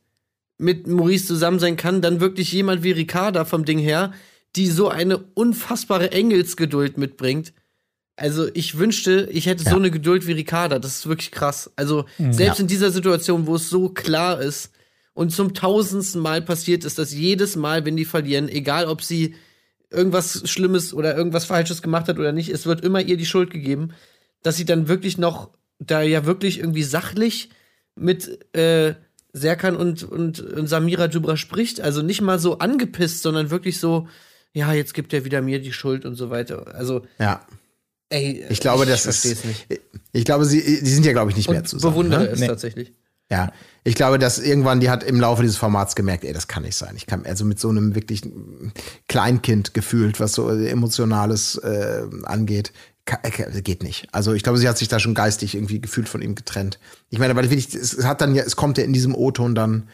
mit Maurice zusammen sein kann, dann wirklich jemand wie Ricarda vom Ding her, die so eine unfassbare Engelsgeduld mitbringt. Also, ich wünschte, ich hätte so eine Geduld wie Ricarda. Das ist wirklich krass. Also, selbst in dieser Situation, wo es so klar ist und zum tausendsten Mal passiert ist, dass jedes Mal, wenn die verlieren, egal ob sie irgendwas Schlimmes oder irgendwas Falsches gemacht hat oder nicht, es wird immer ihr die Schuld gegeben, dass sie dann wirklich noch da ja wirklich irgendwie sachlich mit äh, Serkan und, und, und Samira Dubra spricht. Also nicht mal so angepisst, sondern wirklich so, ja, jetzt gibt er wieder mir die Schuld und so weiter. Also, Ja. ey, Ich glaube, das versteh's ist. nicht. Ich glaube, sie, die sind ja, glaube ich, nicht mehr Und zusammen. bewundere ne? es Nee. tatsächlich. Ja, ich glaube, dass irgendwann, die hat im Laufe dieses Formats gemerkt, ey, das kann nicht sein. Ich kann, also mit so einem wirklich Kleinkind gefühlt, was so Emotionales äh, angeht, äh, geht nicht. Also ich glaube, sie hat sich da schon geistig irgendwie gefühlt von ihm getrennt. Ich meine, weil wirklich, es hat dann ja, es kommt ja in diesem O-Ton dann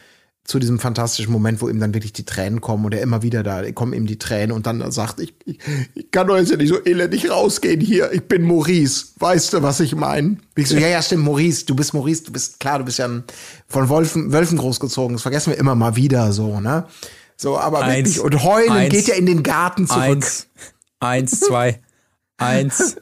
zu diesem fantastischen Moment, wo ihm dann wirklich die Tränen kommen und er immer wieder da kommen ihm die Tränen und dann sagt, ich, ich, ich kann doch jetzt ja nicht so elendig rausgehen hier, ich bin Maurice, weißt du, was ich meine? Ich so, ja, ja, stimmt, Maurice, du bist Maurice, du bist, klar, du bist ja ein, von Wolfen, Wölfen großgezogen, das vergessen wir immer mal wieder so, ne? So, aber Eins, wirklich, und heulen eins, geht ja in den Garten zurück. Eins, eins, zwei, eins.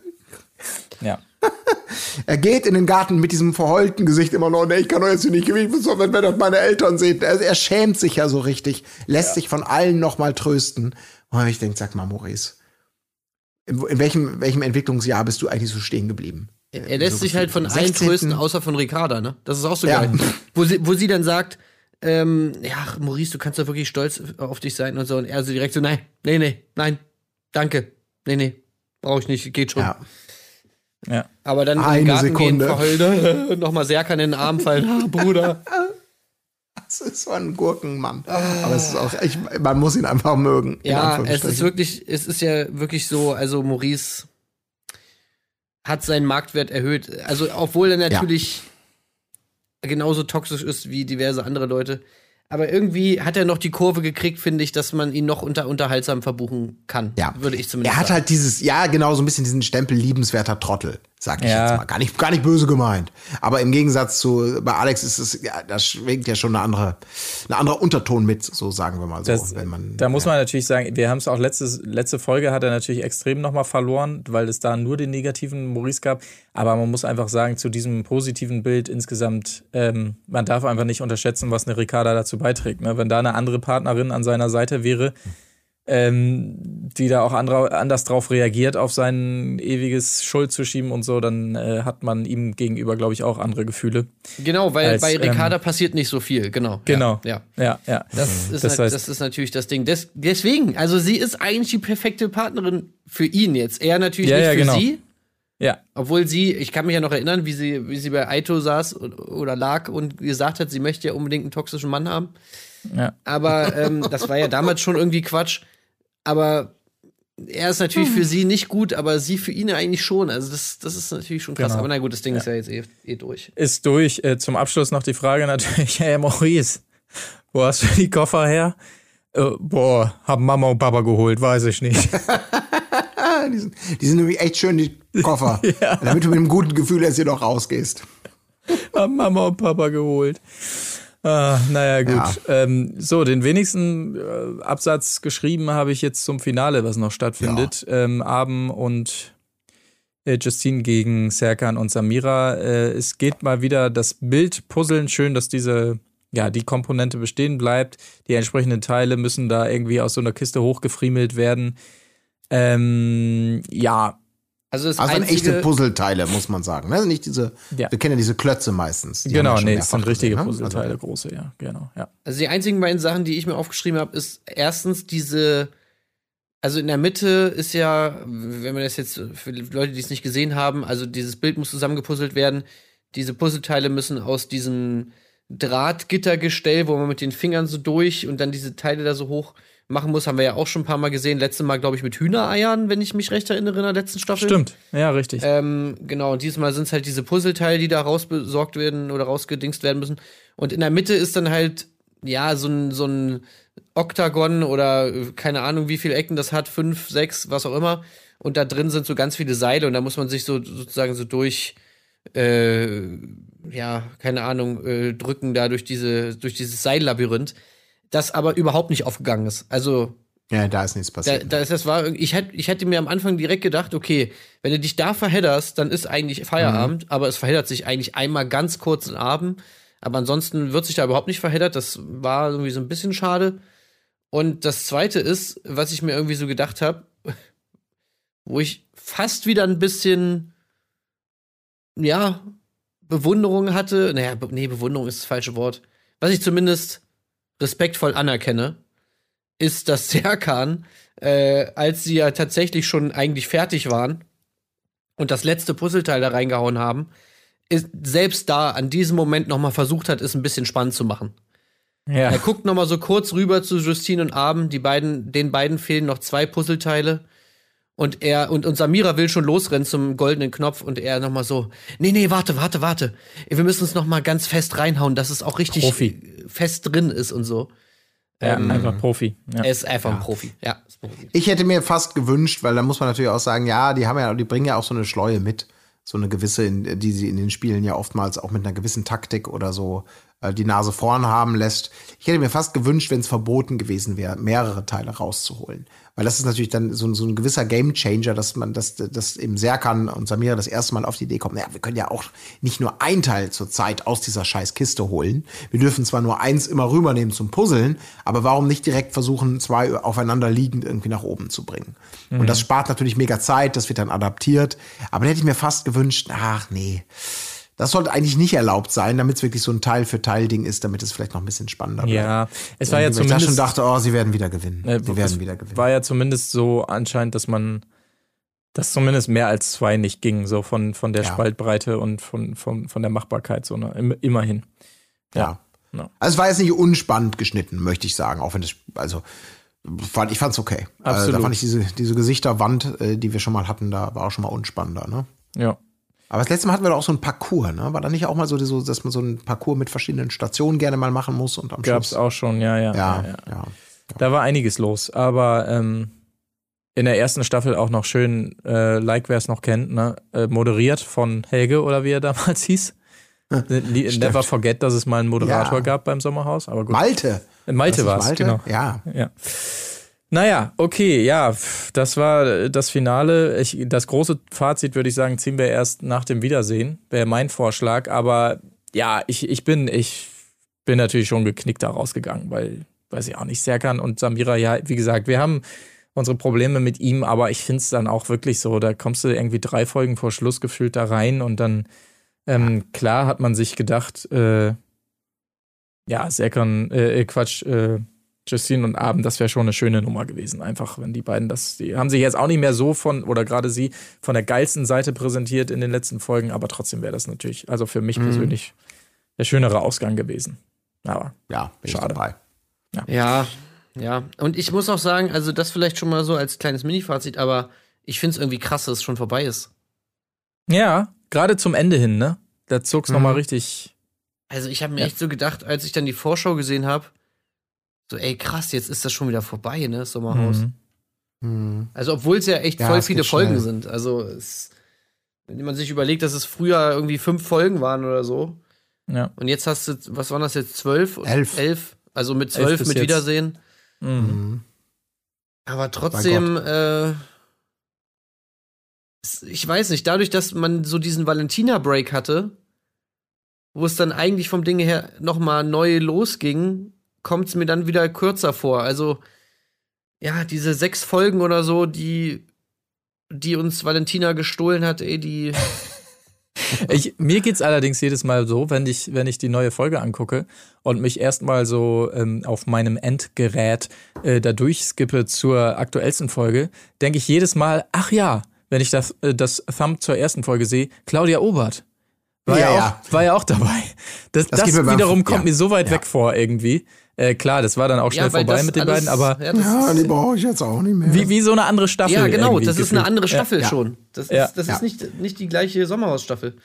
Ja. <laughs> Er geht in den Garten mit diesem verheulten Gesicht immer noch, nee, ich kann doch jetzt hier nicht gewinnen, was soll, wenn, wenn das meine Eltern sehen. Er, er schämt sich ja so richtig, lässt sich von allen noch mal trösten. Und ich denke, sag mal, Maurice, in, in welchem, welchem Entwicklungsjahr bist du eigentlich so stehen geblieben? Er lässt so sich halt von gefühlt. allen 16.. trösten, außer von Ricarda, ne? Das ist auch so Ja. geil. <laughs> Wo sie, wo sie dann sagt, ähm, ja, Maurice, du kannst doch wirklich stolz auf dich sein und so. Und er so direkt so, nein, nee, nee, nein, danke, nee, nee, brauche ich nicht, geht schon. Ja. Ja. Aber dann Eine im Garten Sekunde. gehen, verheult, <laughs> nochmal Serkan in den Arm fallen, ah, Bruder. <laughs> Das ist so ein Gurkenmann. Aber es ist auch, ich, man muss ihn einfach mögen. in Ja, es ist wirklich, es ist ja wirklich so, also Maurice hat seinen Marktwert erhöht. Also, obwohl er natürlich genauso toxisch ist wie diverse andere Leute. Aber irgendwie hat er noch die Kurve gekriegt, finde ich, dass man ihn noch unter unterhaltsam verbuchen kann. Ja. Würde ich zumindest Er hat sagen. halt dieses, ja, genau, so ein bisschen diesen Stempel liebenswerter Trottel. Sag ich Ja. jetzt mal. Gar nicht, gar nicht böse gemeint. Aber im Gegensatz zu, bei Alex ist es, ja, da schwingt ja schon eine andere, ein anderer Unterton mit, so sagen wir mal so. Das, wenn man, da muss ja. man natürlich sagen, wir haben es auch letztes, letzte Folge hat er natürlich extrem nochmal verloren, weil es da nur den negativen Maurice gab. Aber man muss einfach sagen, zu diesem positiven Bild insgesamt, ähm, man darf einfach nicht unterschätzen, was eine Ricarda dazu beiträgt. Ne? Wenn da eine andere Partnerin an seiner Seite wäre, ähm, die da auch andere, anders drauf reagiert, auf sein ewiges Schuld zu schieben und so, dann äh, hat man ihm gegenüber, glaube ich, auch andere Gefühle. Genau, weil Als, bei Ricarda ähm, passiert nicht so viel, genau. Genau. Ja. Ja, ja. Das, ist, Das halt, heißt- das ist natürlich das Ding. Des, deswegen, also sie ist eigentlich die perfekte Partnerin für ihn jetzt. Er natürlich Ja, nicht ja, für genau. sie. Ja, Obwohl sie, ich kann mich ja noch erinnern, wie sie, wie sie bei Aito saß oder lag und gesagt hat, sie möchte ja unbedingt einen toxischen Mann haben. ja. Aber ähm, das war ja damals schon irgendwie Quatsch. Aber er ist natürlich Hm. für sie nicht gut, aber sie für ihn ja eigentlich schon. Also das, das ist natürlich schon krass. Genau. Aber na gut, das Ding ist ja jetzt eh, eh durch. ist durch. Äh, zum Abschluss noch die Frage natürlich, <laughs> hey Maurice, wo hast du die Koffer her? Äh, boah, hab Mama und Papa geholt, weiß ich nicht. <laughs> Die, sind, die sind nämlich echt schön, die Koffer. <laughs> Damit du mit einem guten Gefühl jetzt hier noch rausgehst. hab Mama und Papa geholt. Ah, naja, gut. Ähm, so, den wenigsten äh, Absatz geschrieben habe ich jetzt zum Finale, was noch stattfindet. Ähm, Abend und äh, Justine gegen Serkan und Samira. Äh, es geht mal wieder das Bild puzzeln. Schön, dass diese, ja, die Komponente bestehen bleibt. Die entsprechenden Teile müssen da irgendwie aus so einer Kiste hochgefriemelt werden. Ähm, ja, Also das Also einzige, echte Puzzleteile, muss man sagen. Ne? Nicht diese, Ja. wir kennen ja diese Klötze meistens. Die genau, nee, es sind richtige gesehen, ne? Puzzleteile, Also, große, ja, genau, ja. Also die einzigen beiden Sachen, die ich mir aufgeschrieben habe, ist erstens diese, also in der Mitte ist ja, wenn man das jetzt für Leute, die es nicht gesehen haben, also dieses Bild muss zusammengepuzzelt werden. Diese Puzzleteile müssen aus diesem Drahtgittergestell, wo man mit den Fingern so durch und dann diese Teile da so hoch machen muss, haben wir ja auch schon ein paar Mal gesehen. Letztes Mal, glaube ich, mit Hühnereiern, wenn ich mich recht erinnere, in der letzten Staffel. Stimmt, ja, richtig. Ähm, genau, und diesmal sind es halt diese Puzzleteile, die da rausbesorgt werden oder rausgedingst werden müssen. Und in der Mitte ist dann halt, ja, so ein, so ein Oktagon oder äh, keine Ahnung, wie viele Ecken das hat, fünf, sechs, was auch immer. Und da drin sind so ganz viele Seile und da muss man sich so sozusagen so durch, äh, ja, keine Ahnung, äh, drücken da durch diese, durch dieses Seillabyrinth, das aber überhaupt nicht aufgegangen ist. Also, Ja, da ist nichts da, passiert. da ist, das war, ich hätte, ich hätte mir am Anfang direkt gedacht, okay, wenn du dich da verhedderst, dann ist eigentlich Feierabend, aber es verheddert sich eigentlich einmal ganz kurz am Abend. Aber ansonsten wird sich da überhaupt nicht verheddert. Das war irgendwie so ein bisschen schade. Und das zweite ist, was ich mir irgendwie so gedacht habe, <laughs> wo ich fast wieder ein bisschen, ja, Bewunderung hatte. Naja, nee, Bewunderung ist das falsche Wort. Was ich zumindest respektvoll anerkenne, ist, dass <laughs> Serkan, äh, als sie ja tatsächlich schon eigentlich fertig waren und das letzte Puzzleteil da reingehauen haben, ist, selbst da an diesem Moment noch mal versucht hat, es ein bisschen spannend zu machen. ja. Er guckt noch mal so kurz rüber zu Justine und Abend, die beiden, den beiden fehlen noch zwei Puzzleteile. Und er und, und Samira will schon losrennen zum goldenen Knopf und er noch mal so, nee, nee, warte, warte, warte. Wir müssen es noch mal ganz fest reinhauen, dass es auch richtig Profi. fest drin ist und so. ja, einfach Profi. Ja. Er ist einfach ein Profi. Ja, ist ein Profi. Ich hätte mir fast gewünscht, weil da muss man natürlich auch sagen, ja, die haben ja, die bringen ja auch so eine Schleue mit. So eine gewisse, die sie in den Spielen ja oftmals auch mit einer gewissen Taktik oder so äh, die Nase vorn haben lässt. Ich hätte mir fast gewünscht, wenn es verboten gewesen wäre, mehrere Teile rauszuholen. Weil das ist natürlich dann so, ein- so ein gewisser Gamechanger, dass man, dass, dass eben Serkan und Samira das erste Mal auf die Idee kommen, naja, wir können ja auch nicht nur ein Teil zur Zeit aus dieser scheiß Kiste holen. Wir dürfen zwar nur eins immer rübernehmen zum Puzzeln, aber warum nicht direkt versuchen, zwei aufeinander liegend irgendwie nach oben zu bringen? Und das spart natürlich mega Zeit, das wird dann adaptiert. Aber da hätte ich mir fast gewünscht, ach nee, das sollte eigentlich nicht erlaubt sein, damit es wirklich so ein Teil-für-Teil-Ding ist, damit es vielleicht noch ein bisschen spannender bleibt. Ja, es war ja Weil ich da zumindest. schon dachte, oh, sie werden wieder gewinnen. äh, sie werden es wieder gewinnen. War ja zumindest so anscheinend, dass man, dass zumindest mehr als zwei nicht ging, so von, von der Ja. Spaltbreite und von, von, von der Machbarkeit, so ne, im- immerhin. Ja. Ja. Also es war jetzt nicht unspannend geschnitten, möchte ich sagen, auch wenn das, also fand, ich fand's okay. Also, Absolut. da fand ich diese, diese Gesichterwand, äh, die wir schon mal hatten, da war auch schon mal unspannender, ne? Ja. Aber das letzte Mal hatten wir doch auch so ein Parcours, ne? War da nicht auch mal so, dass man so ein Parcours mit verschiedenen Stationen gerne mal machen muss und am Gab's Schluss. auch schon, ja, ja. Ja, ja, ja. Da war einiges los, aber ähm, in der ersten Staffel auch noch schön, äh, like wer es noch kennt, ne, äh, moderiert von Helge oder wie er damals <laughs> hieß. <laughs> Never forget, dass es mal einen Moderator Ja. gab beim Sommerhaus, aber gut. Malte. Malte war es, Malte? genau. Ja. Ja. Naja, okay, ja, das war das Finale. Ich, das große Fazit würde ich sagen, ziehen wir erst nach dem Wiedersehen, wäre mein Vorschlag. Aber ja, ich, ich bin, ich bin natürlich schon geknickt da rausgegangen, weil, weiß ich auch nicht, Serkan und Samira, ja, wie gesagt, wir haben unsere Probleme mit ihm, aber ich finde es dann auch wirklich so, da kommst du irgendwie drei Folgen vor Schluss gefühlt da rein und dann, ähm, klar hat man sich gedacht, äh, ja, Serkan, äh, äh, Quatsch, äh, Justine und Abend, das wäre schon eine schöne Nummer gewesen. Einfach, wenn die beiden das, die haben sich jetzt auch nicht mehr so von, oder gerade sie, von der geilsten Seite präsentiert in den letzten Folgen, aber trotzdem wäre das natürlich, also für mich persönlich, der schönere Ausgang gewesen. Aber Ja, bin ich Schade. dabei. Ja, ja. Und ich muss auch sagen, also das vielleicht schon mal so als kleines Mini-Fazit, aber ich finde es irgendwie krass, dass es schon vorbei ist. ja, gerade zum Ende hin, ne? Da zog's noch Mhm. nochmal richtig. Also ich habe mir Ja. echt so gedacht, als ich dann die Vorschau gesehen habe, so ey krass, jetzt ist das schon wieder vorbei, ne, Sommerhaus. Mhm. Hm. Also obwohl es ja echt Ja, voll viele Folgen schnell. sind. Also es, wenn man sich überlegt, dass es früher irgendwie fünf Folgen waren oder so. Ja. Und jetzt hast du, was waren das jetzt, zwölf? Elf. Elf. Also mit zwölf mit jetzt. Wiedersehen. Mhm. Mhm. Aber trotzdem, äh, ich weiß nicht, dadurch, dass man so diesen Valentina-Break hatte, wo es dann eigentlich vom Ding her nochmal neu losging, kommt es mir dann wieder kürzer vor. Also, ja, diese sechs Folgen oder so, die, die uns Valentina gestohlen hat, ey, die. <laughs> Ich, mir geht's allerdings jedes Mal so, wenn ich, wenn ich die neue Folge angucke und mich erstmal so ähm, auf meinem Endgerät äh, da durchskippe zur aktuellsten Folge, denke ich jedes Mal, ach ja, wenn ich das, äh, das Thumb zur ersten Folge sehe, Claudia Obert. War ja, Ja, auch, ja. war ja auch dabei. Das, Das das, beim- wiederum kommt ja. mir so weit Ja. weg vor irgendwie. Äh, klar, das war dann auch schnell weil vorbei mit den alles- beiden, aber Ja, Ja, die brauche ich jetzt auch nicht mehr. wie, wie so eine andere Staffel. ja genau, das ist gefühlt. eine andere Staffel Ja. schon. Das Ja. ist, das Ja. ist nicht, nicht die gleiche Sommerhausstaffel.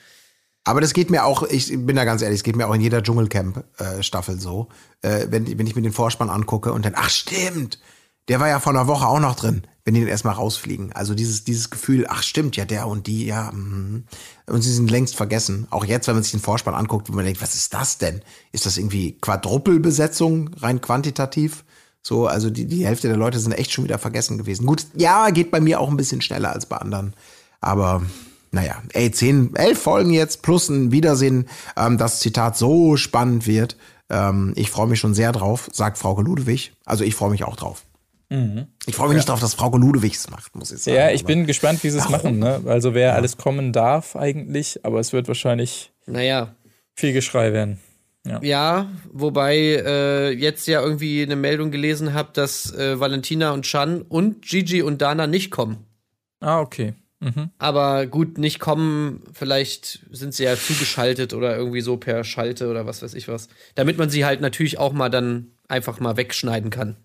Aber das geht mir auch, ich bin da ganz ehrlich, es geht mir auch in jeder Dschungelcamp-Staffel so. Äh, wenn, wenn ich mir den Vorspann angucke und dann, ach stimmt, der war ja vor einer Woche auch noch drin, wenn die dann erstmal rausfliegen. Also dieses, dieses Gefühl, ach stimmt, ja, der und die, ja. mhm. Und sie sind längst vergessen. Auch jetzt, wenn man sich den Vorspann anguckt, wo man denkt, was ist das denn? Ist das irgendwie Quadruppelbesetzung, rein quantitativ? So, also die, die Hälfte der Leute sind echt schon wieder vergessen gewesen. Gut, ja, geht bei mir auch ein bisschen schneller als bei anderen. Aber naja, ey, zehn, elf Folgen jetzt plus ein Wiedersehen, ähm, das Zitat so spannend wird. Ähm, ich freue mich schon sehr drauf, sagt Frauke Ludewig. Also ich freue mich auch drauf. Ich freue mich nicht drauf, dass Frauke Ludewig es macht, muss ich sagen. Ja, ich Aber- bin gespannt, wie sie es machen. Ne? Also wer alles kommen darf eigentlich, aber es wird wahrscheinlich Naja, viel Geschrei werden. Ja, wobei äh, jetzt ja irgendwie eine Meldung gelesen habe, dass äh, Valentina und Chan und Gigi und Dana nicht kommen. Ah, okay. Mhm. Aber gut, nicht kommen, vielleicht sind sie ja zugeschaltet oder irgendwie so per Schalte oder was weiß ich was. Damit man sie halt natürlich auch mal dann einfach mal wegschneiden kann.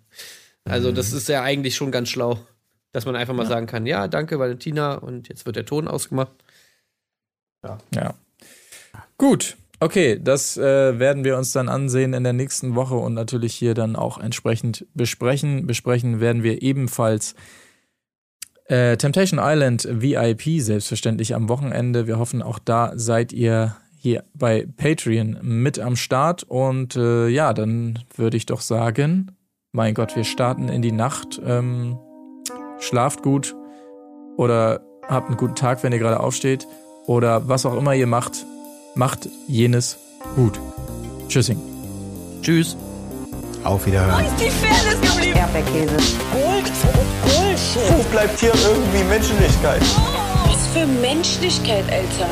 Also, das ist ja eigentlich schon ganz schlau, dass man einfach mal sagen kann: Ja, danke, Valentina, und jetzt wird der Ton ausgemacht. Ja. Gut. Okay, das äh, werden wir uns dann ansehen in der nächsten Woche und natürlich hier dann auch entsprechend besprechen. Besprechen werden wir ebenfalls äh, Temptation Island VIP selbstverständlich am Wochenende. Wir hoffen, auch da seid ihr hier bei Patreon mit am Start. Und äh, ja, dann würde ich doch sagen, mein Gott, wir starten in die Nacht. Ähm, schlaft gut oder habt einen guten Tag, wenn ihr gerade aufsteht. Oder was auch immer ihr macht, macht jenes gut. Tschüssing. Tschüss. Auf Wiederhören. Die Fairness geblieben. Erdbeerkäse. Gold, Bullshit. Wo bleibt hier irgendwie Menschlichkeit? Was für Menschlichkeit, Alter.